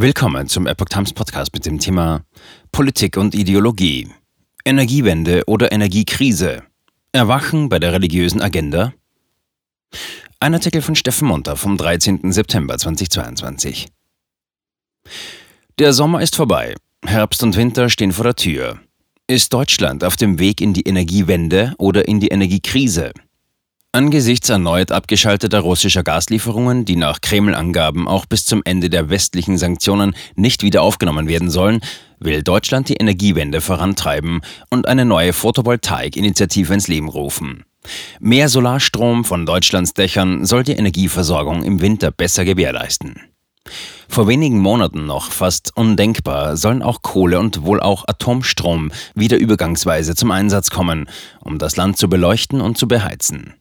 Willkommen zum Epoch Times Podcast mit dem Thema Politik und Ideologie. Energiewende oder Energiekrise. Erwachen bei der religiösen Agenda? Ein Artikel von Steffen Munter vom 13. September 2022. Der Sommer ist vorbei. Herbst und Winter stehen vor der Tür. Ist Deutschland auf dem Weg in die Energiewende oder in die Energiekrise? Angesichts erneut abgeschalteter russischer Gaslieferungen, die nach Kreml-Angaben auch bis zum Ende der westlichen Sanktionen nicht wieder aufgenommen werden sollen, will Deutschland die Energiewende vorantreiben und eine neue Photovoltaik-Initiative ins Leben rufen. Mehr Solarstrom von Deutschlands Dächern soll die Energieversorgung im Winter besser gewährleisten. Vor wenigen Monaten noch fast undenkbar sollen auch Kohle und wohl auch Atomstrom wieder übergangsweise zum Einsatz kommen, um das Land zu beleuchten und zu beheizen.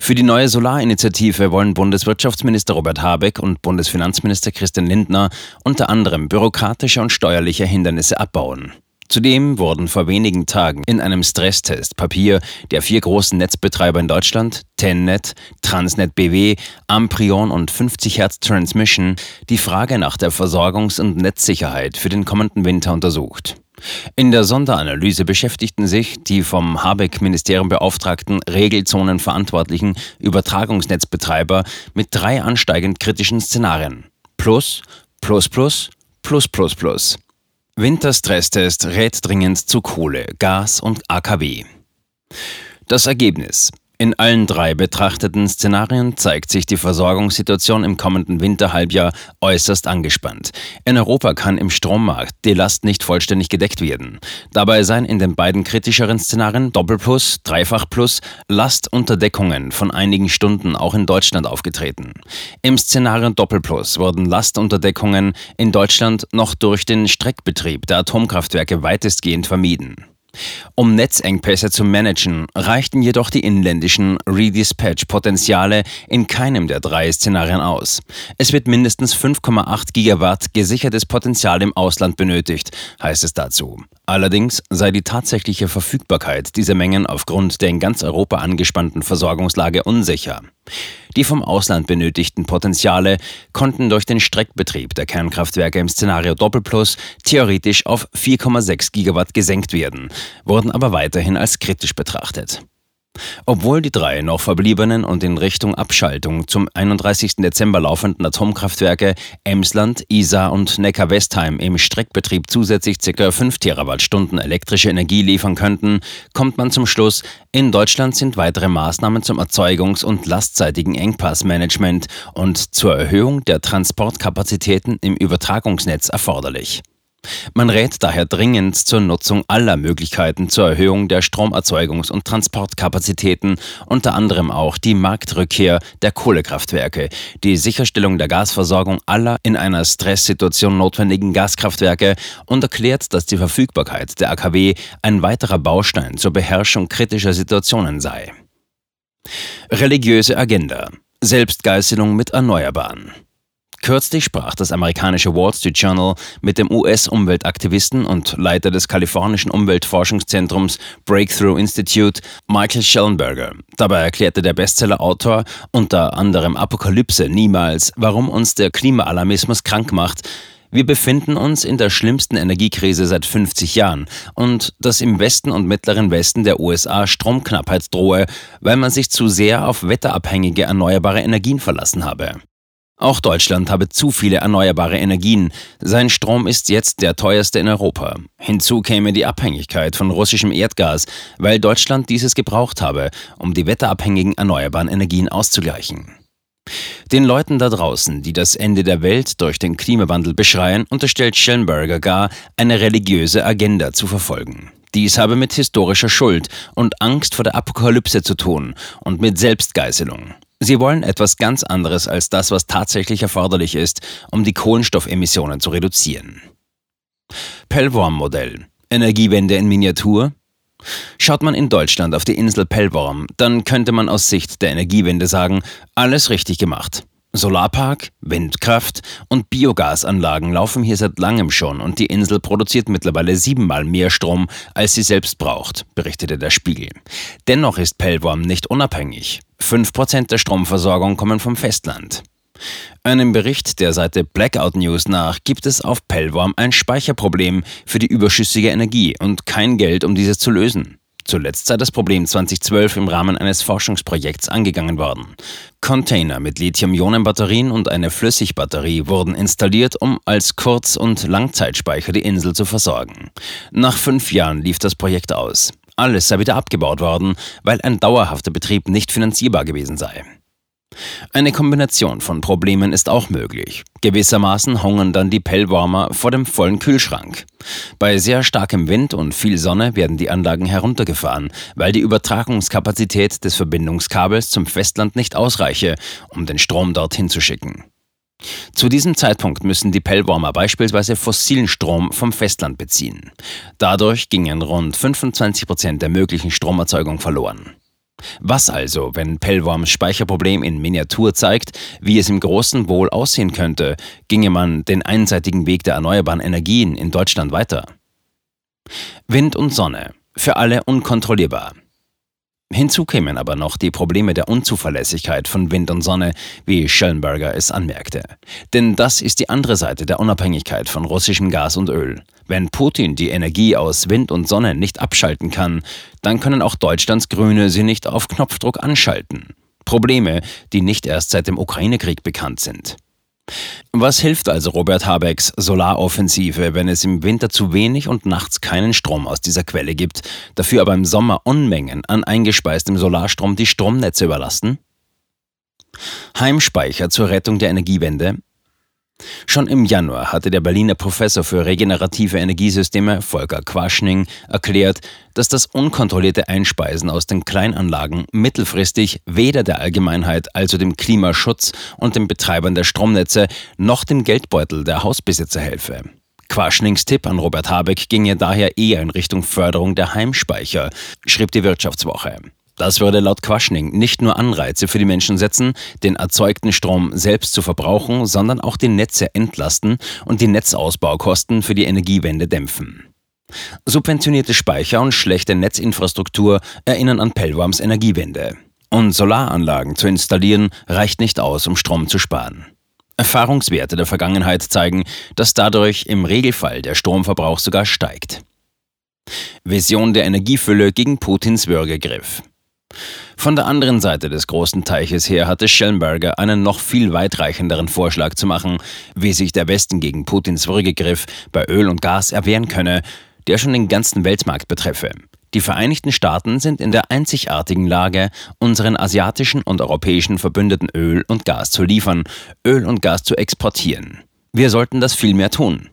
Für die neue Solarinitiative wollen Bundeswirtschaftsminister Robert Habeck und Bundesfinanzminister Christian Lindner unter anderem bürokratische und steuerliche Hindernisse abbauen. Zudem wurden vor wenigen Tagen in einem Stresstest Papier der vier großen Netzbetreiber in Deutschland, Tennet, Transnet BW, Amprion und 50 Hertz Transmission, die Frage nach der Versorgungs- und Netzsicherheit für den kommenden Winter untersucht. In der Sonderanalyse beschäftigten sich die vom Habeck-Ministerium beauftragten Regelzonenverantwortlichen Übertragungsnetzbetreiber mit drei ansteigend kritischen Szenarien. Plus, plus, plus, plus, plus, plus. Winterstresstest rät dringend zu Kohle, Gas und AKW. Das Ergebnis. In allen drei betrachteten Szenarien zeigt sich die Versorgungssituation im kommenden Winterhalbjahr äußerst angespannt. In Europa kann im Strommarkt die Last nicht vollständig gedeckt werden. Dabei seien in den beiden kritischeren Szenarien Doppelplus, Dreifachplus Lastunterdeckungen von einigen Stunden auch in Deutschland aufgetreten. Im Szenario Doppelplus wurden Lastunterdeckungen in Deutschland noch durch den Streckbetrieb der Atomkraftwerke weitestgehend vermieden. Um Netzengpässe zu managen, reichten jedoch die inländischen Redispatch-Potenziale in keinem der drei Szenarien aus. Es wird mindestens 5,8 Gigawatt gesichertes Potenzial im Ausland benötigt, heißt es dazu. Allerdings sei die tatsächliche Verfügbarkeit dieser Mengen aufgrund der in ganz Europa angespannten Versorgungslage unsicher. Die vom Ausland benötigten Potenziale konnten durch den Streckbetrieb der Kernkraftwerke im Szenario Doppelplus theoretisch auf 4,6 Gigawatt gesenkt werden, wurden aber weiterhin als kritisch betrachtet. Obwohl die drei noch verbliebenen und in Richtung Abschaltung zum 31. Dezember laufenden Atomkraftwerke Emsland, Isar und Neckar-Westheim im Streckbetrieb zusätzlich ca. 5 Terawattstunden elektrische Energie liefern könnten, kommt man zum Schluss, in Deutschland sind weitere Maßnahmen zum Erzeugungs- und lastseitigen Engpassmanagement und zur Erhöhung der Transportkapazitäten im Übertragungsnetz erforderlich. Man rät daher dringend zur Nutzung aller Möglichkeiten zur Erhöhung der Stromerzeugungs- und Transportkapazitäten, unter anderem auch die Marktrückkehr der Kohlekraftwerke, die Sicherstellung der Gasversorgung aller in einer Stresssituation notwendigen Gaskraftwerke und erklärt, dass die Verfügbarkeit der AKW ein weiterer Baustein zur Beherrschung kritischer Situationen sei. Religiöse Agenda Selbstgeißelung mit Erneuerbaren Kürzlich sprach das amerikanische Wall Street Journal mit dem US-Umweltaktivisten und Leiter des kalifornischen Umweltforschungszentrums Breakthrough Institute, Michael Schellenberger. Dabei erklärte der Bestseller-Autor unter anderem Apokalypse niemals, warum uns der Klimaalarmismus krank macht, wir befinden uns in der schlimmsten Energiekrise seit 50 Jahren und dass im Westen und mittleren Westen der USA Stromknappheit drohe, weil man sich zu sehr auf wetterabhängige erneuerbare Energien verlassen habe. Auch Deutschland habe zu viele erneuerbare Energien. Sein Strom ist jetzt der teuerste in Europa. Hinzu käme die Abhängigkeit von russischem Erdgas, weil Deutschland dieses gebraucht habe, um die wetterabhängigen erneuerbaren Energien auszugleichen. Den Leuten da draußen, die das Ende der Welt durch den Klimawandel beschreien, unterstellt Schellenberger gar, eine religiöse Agenda zu verfolgen. Dies habe mit historischer Schuld und Angst vor der Apokalypse zu tun und mit Selbstgeißelung. Sie wollen etwas ganz anderes als das, was tatsächlich erforderlich ist, um die Kohlenstoffemissionen zu reduzieren. Pellworm-Modell. Energiewende in Miniatur? Schaut man in Deutschland auf die Insel Pellworm, dann könnte man aus Sicht der Energiewende sagen, alles richtig gemacht. Solarpark, Windkraft und Biogasanlagen laufen hier seit langem schon und die Insel produziert mittlerweile siebenmal mehr Strom, als sie selbst braucht, berichtete der Spiegel. Dennoch ist Pellworm nicht unabhängig. 5% der Stromversorgung kommen vom Festland. Einem Bericht der Seite Blackout News nach gibt es auf Pellworm ein Speicherproblem für die überschüssige Energie und kein Geld, um dieses zu lösen. Zuletzt sei das Problem 2012 im Rahmen eines Forschungsprojekts angegangen worden. Container mit Lithium-Ionen-Batterien und eine Flüssigbatterie wurden installiert, um als Kurz- und Langzeitspeicher die Insel zu versorgen. Nach fünf Jahren lief das Projekt aus. Alles sei wieder abgebaut worden, weil ein dauerhafter Betrieb nicht finanzierbar gewesen sei. Eine Kombination von Problemen ist auch möglich. Gewissermaßen hungern dann die Pellwarmer vor dem vollen Kühlschrank. Bei sehr starkem Wind und viel Sonne werden die Anlagen heruntergefahren, weil die Übertragungskapazität des Verbindungskabels zum Festland nicht ausreiche, um den Strom dorthin zu schicken. Zu diesem Zeitpunkt müssen die Pellwarmer beispielsweise fossilen Strom vom Festland beziehen. Dadurch gingen rund 25 Prozent der möglichen Stromerzeugung verloren. Was also, wenn Pellworms Speicherproblem in Miniatur zeigt, wie es im Großen wohl aussehen könnte, ginge man den einseitigen Weg der erneuerbaren Energien in Deutschland weiter? Wind und Sonne, für alle unkontrollierbar. Hinzu kämen aber noch die Probleme der Unzuverlässigkeit von Wind und Sonne, wie Schellenberger es anmerkte. Denn das ist die andere Seite der Unabhängigkeit von russischem Gas und Öl. Wenn Putin die Energie aus Wind und Sonne nicht abschalten kann, dann können auch Deutschlands Grüne sie nicht auf Knopfdruck anschalten. Probleme, die nicht erst seit dem Ukraine-Krieg bekannt sind. Was hilft also Robert Habecks Solaroffensive, wenn es im Winter zu wenig und nachts keinen Strom aus dieser Quelle gibt, dafür aber im Sommer Unmengen an eingespeistem Solarstrom die Stromnetze überlasten? Heimspeicher zur Rettung der Energiewende Schon im Januar hatte der Berliner Professor für regenerative Energiesysteme Volker Quaschning erklärt, dass das unkontrollierte Einspeisen aus den Kleinanlagen mittelfristig weder der Allgemeinheit, also dem Klimaschutz und den Betreibern der Stromnetze, noch dem Geldbeutel der Hausbesitzer helfe. Quaschnings Tipp an Robert Habeck ginge daher eher in Richtung Förderung der Heimspeicher, schrieb die Wirtschaftswoche. Das würde laut Quaschning nicht nur Anreize für die Menschen setzen, den erzeugten Strom selbst zu verbrauchen, sondern auch die Netze entlasten und die Netzausbaukosten für die Energiewende dämpfen. Subventionierte Speicher und schlechte Netzinfrastruktur erinnern an Pellworms Energiewende. Und Solaranlagen zu installieren reicht nicht aus, um Strom zu sparen. Erfahrungswerte der Vergangenheit zeigen, dass dadurch im Regelfall der Stromverbrauch sogar steigt. Vision der Energiefülle gegen Putins Würgegriff. Von der anderen Seite des großen Teiches her hatte Schellenberger einen noch viel weitreichenderen Vorschlag zu machen, wie sich der Westen gegen Putins Würgegriff bei Öl und Gas erwehren könne, der schon den ganzen Weltmarkt betreffe. Die Vereinigten Staaten sind in der einzigartigen Lage, unseren asiatischen und europäischen Verbündeten Öl und Gas zu liefern, Öl und Gas zu exportieren. Wir sollten das viel mehr tun.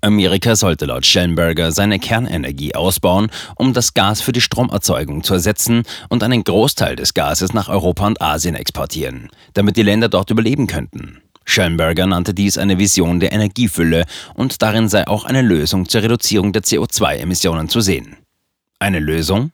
Amerika sollte laut Schellenberger seine Kernenergie ausbauen, um das Gas für die Stromerzeugung zu ersetzen und einen Großteil des Gases nach Europa und Asien exportieren, damit die Länder dort überleben könnten. Schellenberger nannte dies eine Vision der Energiefülle und darin sei auch eine Lösung zur Reduzierung der CO2-Emissionen zu sehen. Eine Lösung?